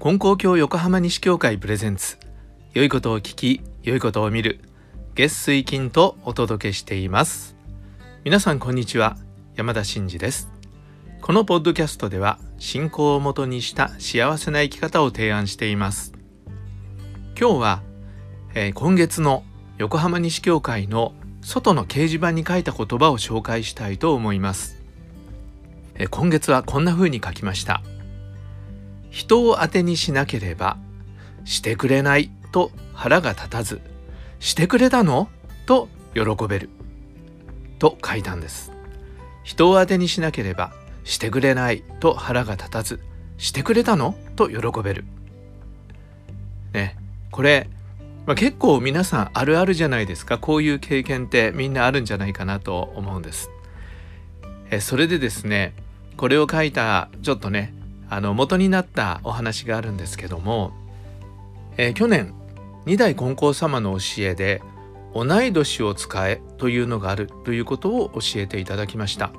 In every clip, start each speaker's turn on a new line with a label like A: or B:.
A: 金光教横浜西教会プレゼンツ。良いことを聞き良いことを見る。月水金とお届けしています。皆さんこんにちは。山田真嗣です。このポッドキャストでは信仰をもとにした幸せな生き方を提案しています。今日は、えー、今月の横浜西教会の外の掲示板に書いた言葉を紹介したいと思います、えー、今月はこんな風に書きました。人を当てにしなければしてくれないと腹が立たずしてくれたの？と喜べる。と書いたんです。人を当てにしなければしてくれないと腹が立たずしてくれたの？と喜べる。ねこれ、まあ、結構皆さんあるあるじゃないですか。こういう経験ってみんなあるんじゃないかなと思うんです。えそれでですねこれを書いたちょっとねあの元になったお話があるんですけども、えー、去年二代金光様の教えで同い年を使えというのがあるということを教えていただきました。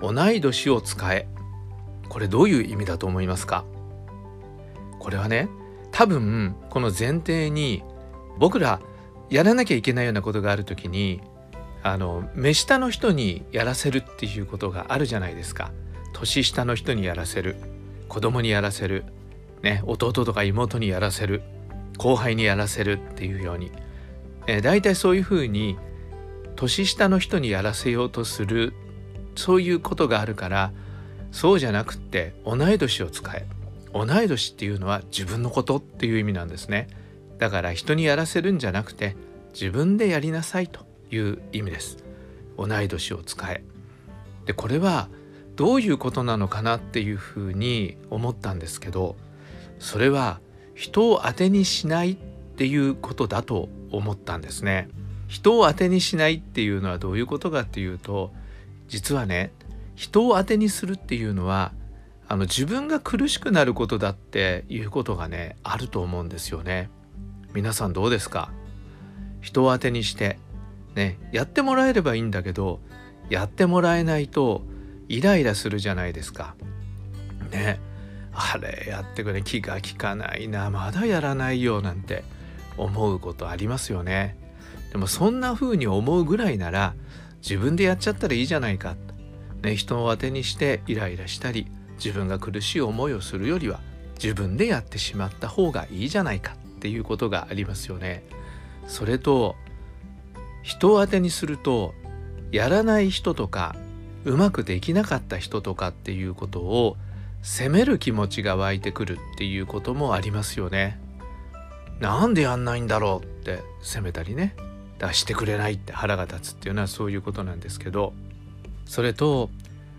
A: 同い年を使え。これどういう意味だと思いますか？これはね多分この前提に僕らやらなきゃいけないようなことがある時にあの目下の人にやらせるっていうことがあるじゃないですか。年下の人にやらせる。子供にやらせる、ね、弟とか妹にやらせる。後輩にやらせるっていうように、えー、大体そういうふうに年下の人にやらせようとするそういうことがあるからそうじゃなくって同い年を使え。同い年っていうのは自分のことっていう意味なんですね。だから人にやらせるんじゃなくて自分でやりなさいという意味です。同い年を使え。でこれはどういうことなのかなっていうふうに思ったんですけどそれは人を当てにしないっていうことだと思ったんですね。人を当てにしないっていうのはどういうことかっていうと実はね人を当てにするっていうのはあの自分が苦しくなることだっていうことがねあると思うんですよね。皆さんどうですか？人を当てにしてねやってもらえればいいんだけどやってもらえないとイライラするじゃないですか。ねあれやってくれ気が利かないなまだやらないよなんて思うことありますよね。でもそんな風に思うぐらいなら自分でやっちゃったらいいじゃないか。ね、人を当てにしてイライラしたり自分が苦しい思いをするよりは自分でやってしまった方がいいじゃないかっていうことがありますよね。それと人を当てにするとやらない人とかうまくできなかった人とかっていうことを責める気持ちが湧いてくるっていうこともありますよね。なんでやんないんだろうって責めたりね出してくれないって腹が立つっていうのはそういうことなんですけどそれと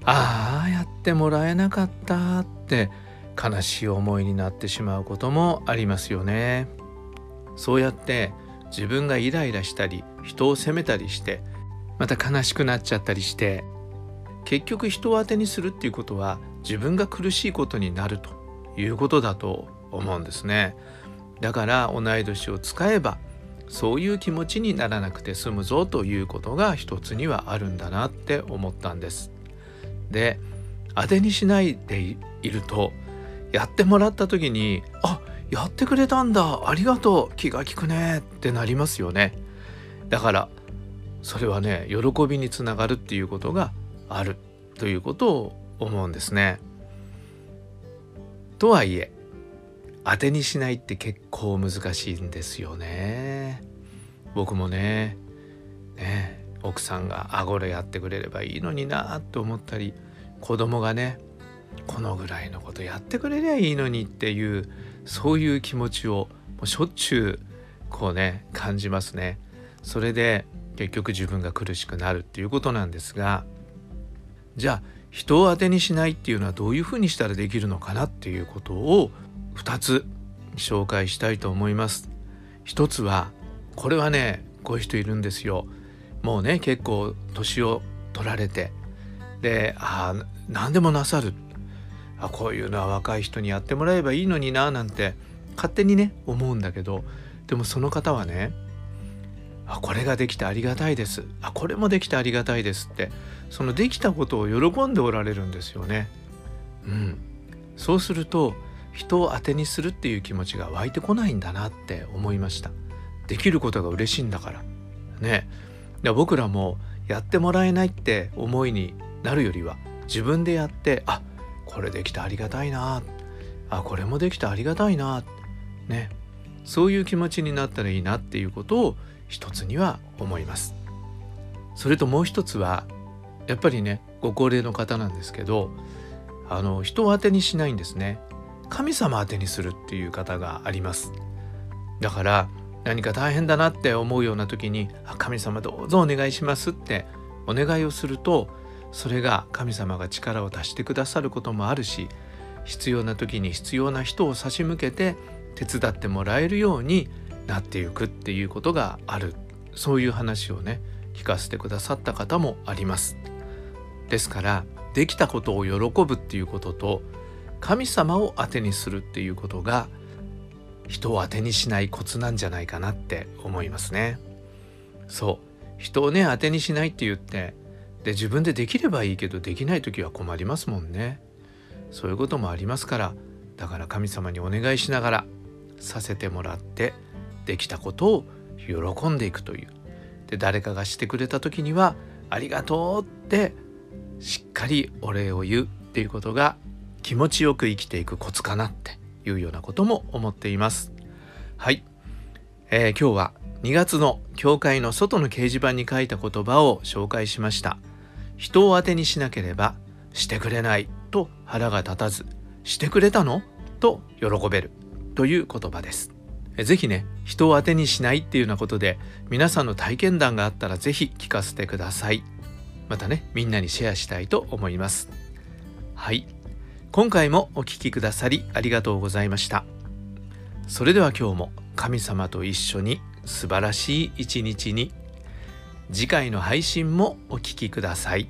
A: ああやってもらえなかったって悲しい思いになってしまうこともありますよね。そうやって自分がイライラしたり人を責めたりしてまた悲しくなっちゃったりして結局人を当てにするっていうことは自分が苦しいことになるということだと思うんですね。だから同い年を使えばそういう気持ちにならなくて済むぞということが一つにはあるんだなって思ったんです。で当てにしないでいるとやってもらった時にあやってくれたんだありがとう気が利くねってなりますよね。だからそれはね喜びにつながるっていうことがあるということを思うんですね。とはいえ当てにしないって結構難しいんですよね。僕もねね奥さんが「あごれやってくれればいいのにな」と思ったり子供がねこのぐらいのことやってくれりゃいいのにっていうそういう気持ちをもうしょっちゅうこうね感じますね。それで結局自分が苦しくなるっていうことなんですがじゃあ人を当てにしないっていうのはどういうふうにしたらできるのかなっていうことを2つ紹介したいと思います。一つはこれはねこういう人いるんですよ。もうね結構年を取られてでああ何でもなさるあこういうのは若い人にやってもらえばいいのにななんて勝手にね思うんだけどでもその方はねあこれができてありがたいです。あこれもできてありがたいですってそのできたことを喜んでおられるんですよね。うん、そうすると人を当てにするっていう気持ちが湧いてこないんだなって思いました。できることが嬉しいんだから。ね。僕らもやってもらえないって思いになるよりは自分でやってあこれできたありがたいな。あこれもできたありがたいな。ね。そういう気持ちになったらいいなっていうことを一つには思います。それともう一つはやっぱりねご高齢の方なんですけどあの人を当てにしないんですね。神様当てにするっていう方があります。だから何か大変だなって思うような時に「神様どうぞお願いします」ってお願いをするとそれが神様が力を足してくださることもあるし必要な時に必要な人を差し向けて手伝ってもらえるようになっていくっていうことがある。そういう話をね聞かせてくださった方もあります。ですからできたことを喜ぶっていうことと神様を当てにするっていうことが人を当てにしないコツなんじゃないかなって思いますね。そう。人をね当てにしないって言ってで自分でできればいいけどできない時は困りますもんね。そういうこともありますからだから神様にお願いしながらさせてもらってできたことを喜んでいくという。で誰かがしてくれた時にはありがとうってしっかりお礼を言うっていうことが気持ちよく生きていくコツかなっていうようなことも思っています。はい、えー、今日は2月の教会の外の掲示板に書いた言葉を紹介しました。人を当てにしなければしてくれないと腹が立たずしてくれたの？と喜べるという言葉です。ぜひね人を当てにしないっていうようなことで皆さんの体験談があったらぜひ聞かせてください。またねみんなにシェアしたいと思います。はい。今回もお聴きくださりありがとうございました。それでは今日も神様と一緒に素晴らしい一日に次回の配信もお聴きください。